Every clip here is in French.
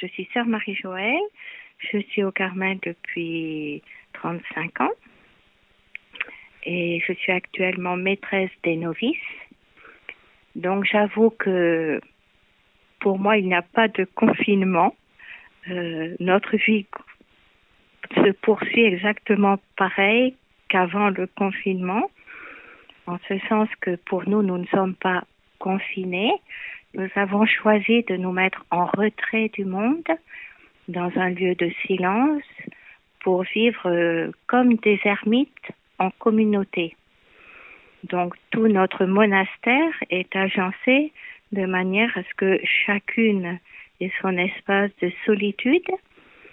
Je suis sœur Marie-Joëlle. Je suis au Carmel depuis 35 ans. Et je suis actuellement maîtresse des novices. Donc j'avoue que pour moi, il n'y a pas de confinement. Euh, notre vie se poursuit exactement pareil qu'avant le confinement, en ce sens que pour nous, nous ne sommes pas confinés. Nous avons choisi de nous mettre en retrait du monde, dans un lieu de silence, pour vivre euh, comme des ermites en communauté. Donc tout notre monastère est agencé de manière à ce que chacune ait son espace de solitude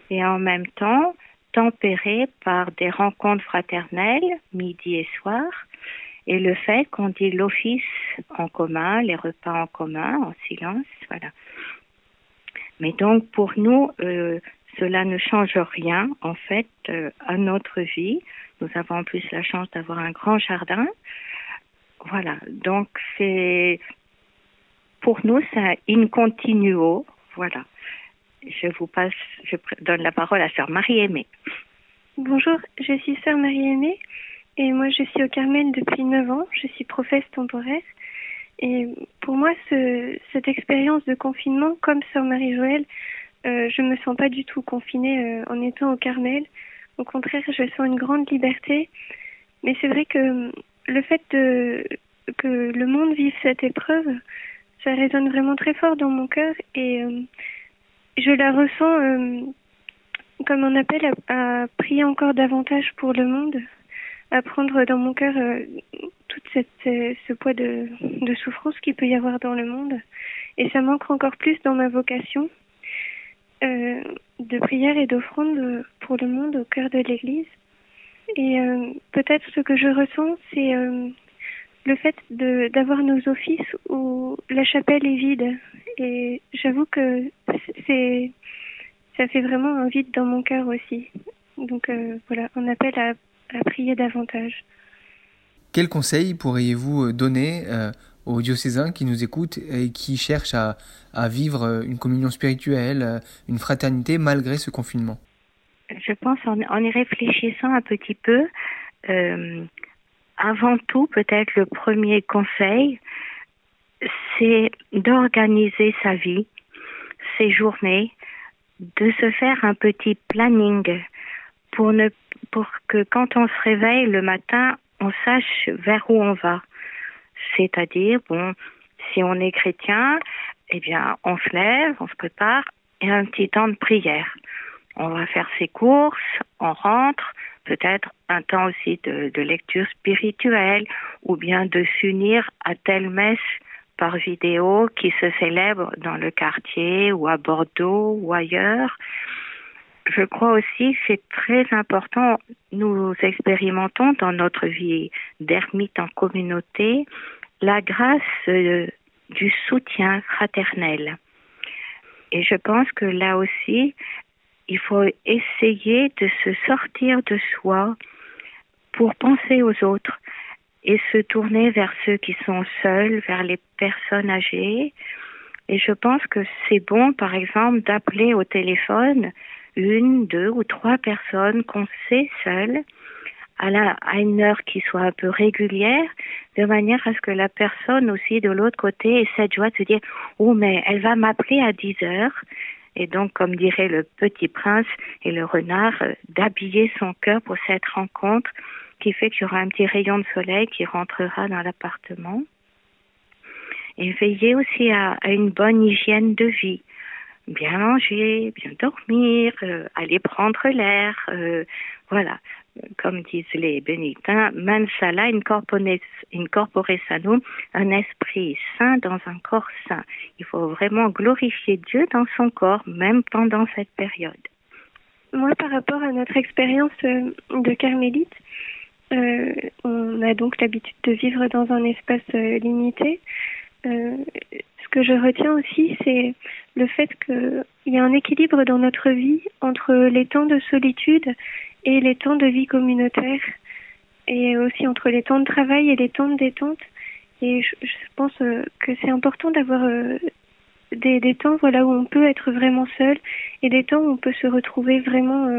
et en même temps tempéré par des rencontres fraternelles midi et soir et le fait qu'on dit l'office en commun, les repas en commun, en silence, voilà. Mais donc pour nous, euh, cela ne change rien en fait euh, à notre vie. Nous avons en plus la chance d'avoir un grand jardin. Voilà, donc c'est pour nous c'est in continuo. Voilà. Je vous passe, je donne la parole à sœur Marie-Aimée. Bonjour, je suis sœur Marie-Aimée et moi je suis au Carmel depuis 9 ans. Je suis professe temporaire. Et pour moi, ce, cette expérience de confinement, comme sœur Marie-Joëlle, euh, je me sens pas du tout confinée euh, en étant au Carmel. Au contraire, je sens une grande liberté. Mais c'est vrai que le fait de, que le monde vive cette épreuve, ça résonne vraiment très fort dans mon cœur et euh, je la ressens euh, comme un appel à, à, prier encore davantage pour le monde, à prendre dans mon cœur euh, toute cette, ce poids de, de souffrance qu'il peut y avoir dans le monde. Et ça manque encore plus dans ma vocation euh, de prière et d'offrande pour le monde au cœur de l'Église. Et euh, peut-être ce que je ressens, c'est euh, le fait d'avoir nos offices où la chapelle est vide. Et j'avoue que c'est ça fait vraiment un vide dans mon cœur aussi. Donc euh, voilà, on appelle à, à, prier davantage. Quel conseil pourriez-vous donner euh, aux diocésains qui nous écoutent et qui cherchent à, à vivre une communion spirituelle, une fraternité malgré ce confinement? Je pense en, en, y réfléchissant un petit peu, euh, avant tout, peut-être le premier conseil, c'est d'organiser sa vie, ses journées, de se faire un petit planning pour que quand on se réveille le matin, on sache vers où on va. C'est-à-dire, bon, si on est chrétien, eh bien, on se lève, on se prépare et un petit temps de prière. On va faire ses courses, on rentre, peut-être un temps aussi de lecture spirituelle ou bien de s'unir à telle messe par vidéo qui se célèbre dans le quartier ou à Bordeaux ou ailleurs. Je crois aussi que c'est très important, nous expérimentons dans notre vie d'ermite en communauté la grâce euh, du soutien fraternel. Et je pense que là aussi, il faut essayer de se sortir de soi pour penser aux autres et se tourner vers ceux qui sont seuls, vers les personnes âgées. Et je pense que c'est bon, par exemple, d'appeler au téléphone une, deux ou trois personnes qu'on sait seules à, la, à une heure qui soit un peu régulière, de manière à ce que la personne aussi de l'autre côté ait cette joie de se dire, oh mais elle va m'appeler à 10 heures. Et donc, comme dirait le petit prince et le renard, d'habiller son cœur pour cette rencontre qui fait qu'il y aura un petit rayon de soleil qui rentrera dans l'appartement. Et veiller aussi à, une bonne hygiène de vie. Bien manger, bien dormir, euh, aller prendre l'air, euh, voilà. Comme disent les bénédictins, mensala incorpore sanum, un esprit saint dans un corps saint. Il faut vraiment glorifier Dieu dans son corps, même pendant cette période. Moi, par rapport à notre expérience euh, de carmélite, euh, on a donc l'habitude de vivre dans un espace euh, limité. Euh, que je retiens aussi, c'est le fait qu'il y a un équilibre dans notre vie entre les temps de solitude et les temps de vie communautaire, et aussi entre les temps de travail et les temps de détente. Et je, pense que c'est important d'avoir des, des temps voilà où on peut être vraiment seul et des temps où on peut se retrouver vraiment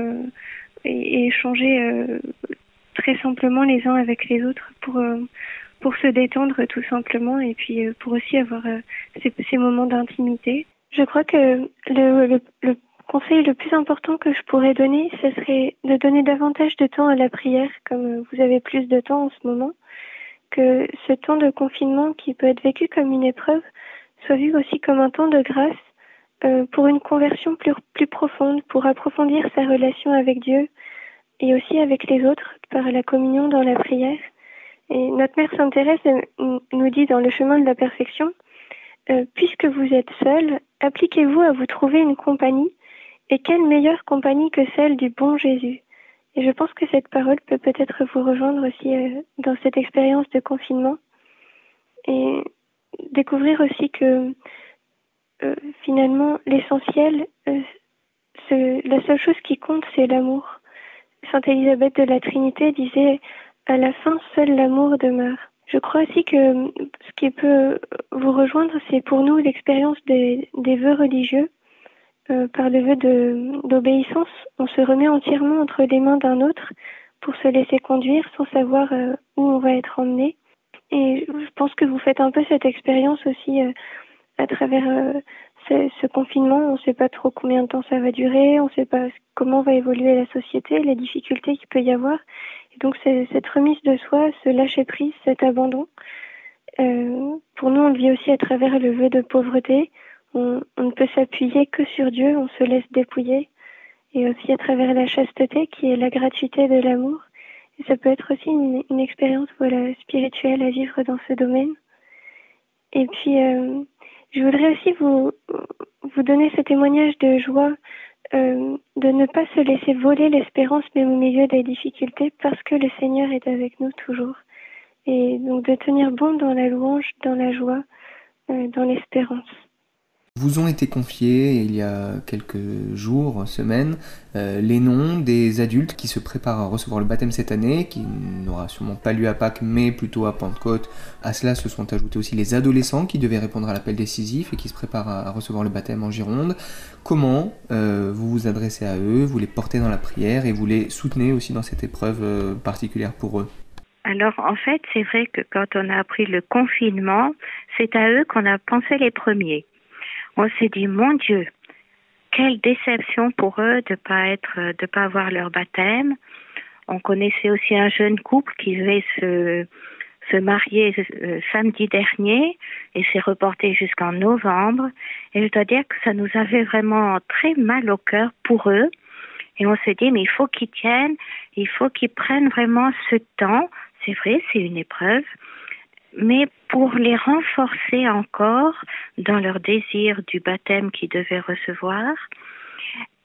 et, et, échanger très simplement les uns avec les autres pour pour se détendre tout simplement et puis pour aussi avoir ces, ces moments d'intimité. Je crois que le, le, conseil le plus important que je pourrais donner, ce serait de donner davantage de temps à la prière, comme vous avez plus de temps en ce moment, que ce temps de confinement qui peut être vécu comme une épreuve soit vu aussi comme un temps de grâce euh, pour une conversion plus, plus profonde, pour approfondir sa relation avec Dieu et aussi avec les autres par la communion dans la prière. Et notre Mère Sainte Thérèse nous dit dans le chemin de la perfection, euh, puisque vous êtes seul, appliquez-vous à vous trouver une compagnie et quelle meilleure compagnie que celle du bon Jésus Et je pense que cette parole peut peut-être vous rejoindre aussi euh, dans cette expérience de confinement et découvrir aussi que euh, finalement l'essentiel, la seule chose qui compte, c'est l'amour. Sainte Élisabeth de la Trinité disait à la fin, seul l'amour demeure. Je crois aussi que ce qui peut vous rejoindre, c'est pour nous l'expérience des, des vœux religieux euh, par le vœu d'obéissance, on se remet entièrement entre les mains d'un autre pour se laisser conduire sans savoir euh, où on va être emmené. Et je pense que vous faites un peu cette expérience aussi euh, à travers ce, ce, confinement. On ne sait pas trop combien de temps ça va durer, on ne sait pas comment va évoluer la société, les difficultés qu'il peut y avoir. Donc cette remise de soi, ce lâcher prise, cet abandon. pour nous, on le vit aussi à travers le vœu de pauvreté on, ne peut s'appuyer que sur Dieu, on se laisse dépouiller, et aussi à travers la chasteté qui est la gratuité de l'amour. Et ça peut être aussi une, expérience spirituelle à vivre dans ce domaine. Et puis, euh, je voudrais aussi vous donner ce témoignage de joie, euh, de ne pas se laisser voler l'espérance même au milieu des difficultés, parce que le Seigneur est avec nous toujours. Et donc de tenir bon dans la louange, dans la joie, euh, dans l'espérance vous ont été confiés il y a quelques jours, semaines, euh, les noms des adultes qui se préparent à recevoir le baptême cette année, qui n'aura sûrement pas lieu à Pâques, mais plutôt à Pentecôte. À cela se sont ajoutés aussi les adolescents qui devaient répondre à l'appel décisif et qui se préparent à, recevoir le baptême en Gironde. Comment euh, vous vous adressez à eux, vous les portez dans la prière et vous les soutenez aussi dans cette épreuve euh, particulière pour eux? Alors en fait, c'est vrai que quand on a appris le confinement, c'est à eux qu'on a pensé les premiers on s'est dit, mon Dieu, quelle déception pour eux de pas être, de pas avoir leur baptême. On connaissait aussi un jeune couple qui devait se, se marier euh, samedi dernier et s'est reporté jusqu'en novembre. Et je dois dire que ça nous avait vraiment très mal au cœur pour eux. Et on s'est dit, mais il faut qu'ils tiennent, il faut qu'ils prennent vraiment ce temps. C'est vrai, c'est une épreuve, mais pour les renforcer encore dans leur désir du baptême qu'ils devaient recevoir,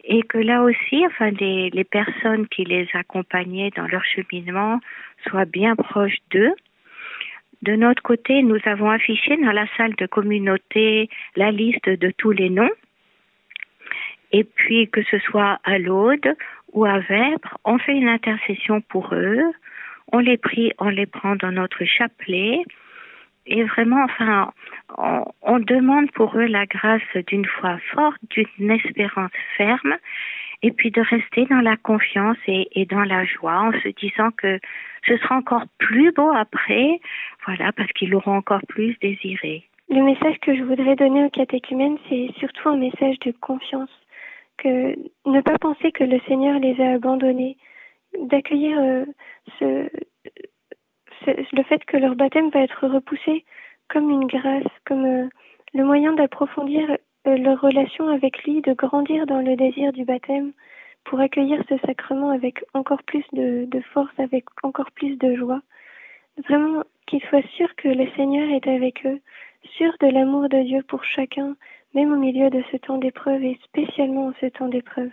et que là aussi, enfin, les, personnes qui les accompagnaient dans leur cheminement soient bien proches d'eux. De notre côté, nous avons affiché dans la salle de communauté la liste de tous les noms. Et puis, que ce soit à l'Aude ou à Vêpres, on fait une intercession pour eux. On les prie, on les prend dans notre chapelet et vraiment, enfin, on, demande pour eux la grâce d'une foi forte, d'une espérance ferme, et puis de rester dans la confiance et, dans la joie, en se disant que ce sera encore plus beau après, voilà, parce qu'ils l'auront encore plus désiré. Le message que je voudrais donner aux catéchumènes, c'est surtout un message de confiance, que ne pas penser que le Seigneur les a abandonnés, d'accueillir euh, ce, le fait que leur baptême va être repoussé comme une grâce, comme euh, le moyen d'approfondir euh, leur relation avec lui, de grandir dans le désir du baptême pour accueillir ce sacrement avec encore plus de, de force, avec encore plus de joie. Vraiment qu'ils soient sûrs que le Seigneur est avec eux, sûrs de l'amour de Dieu pour chacun, même au milieu de ce temps d'épreuve et spécialement en ce temps d'épreuve.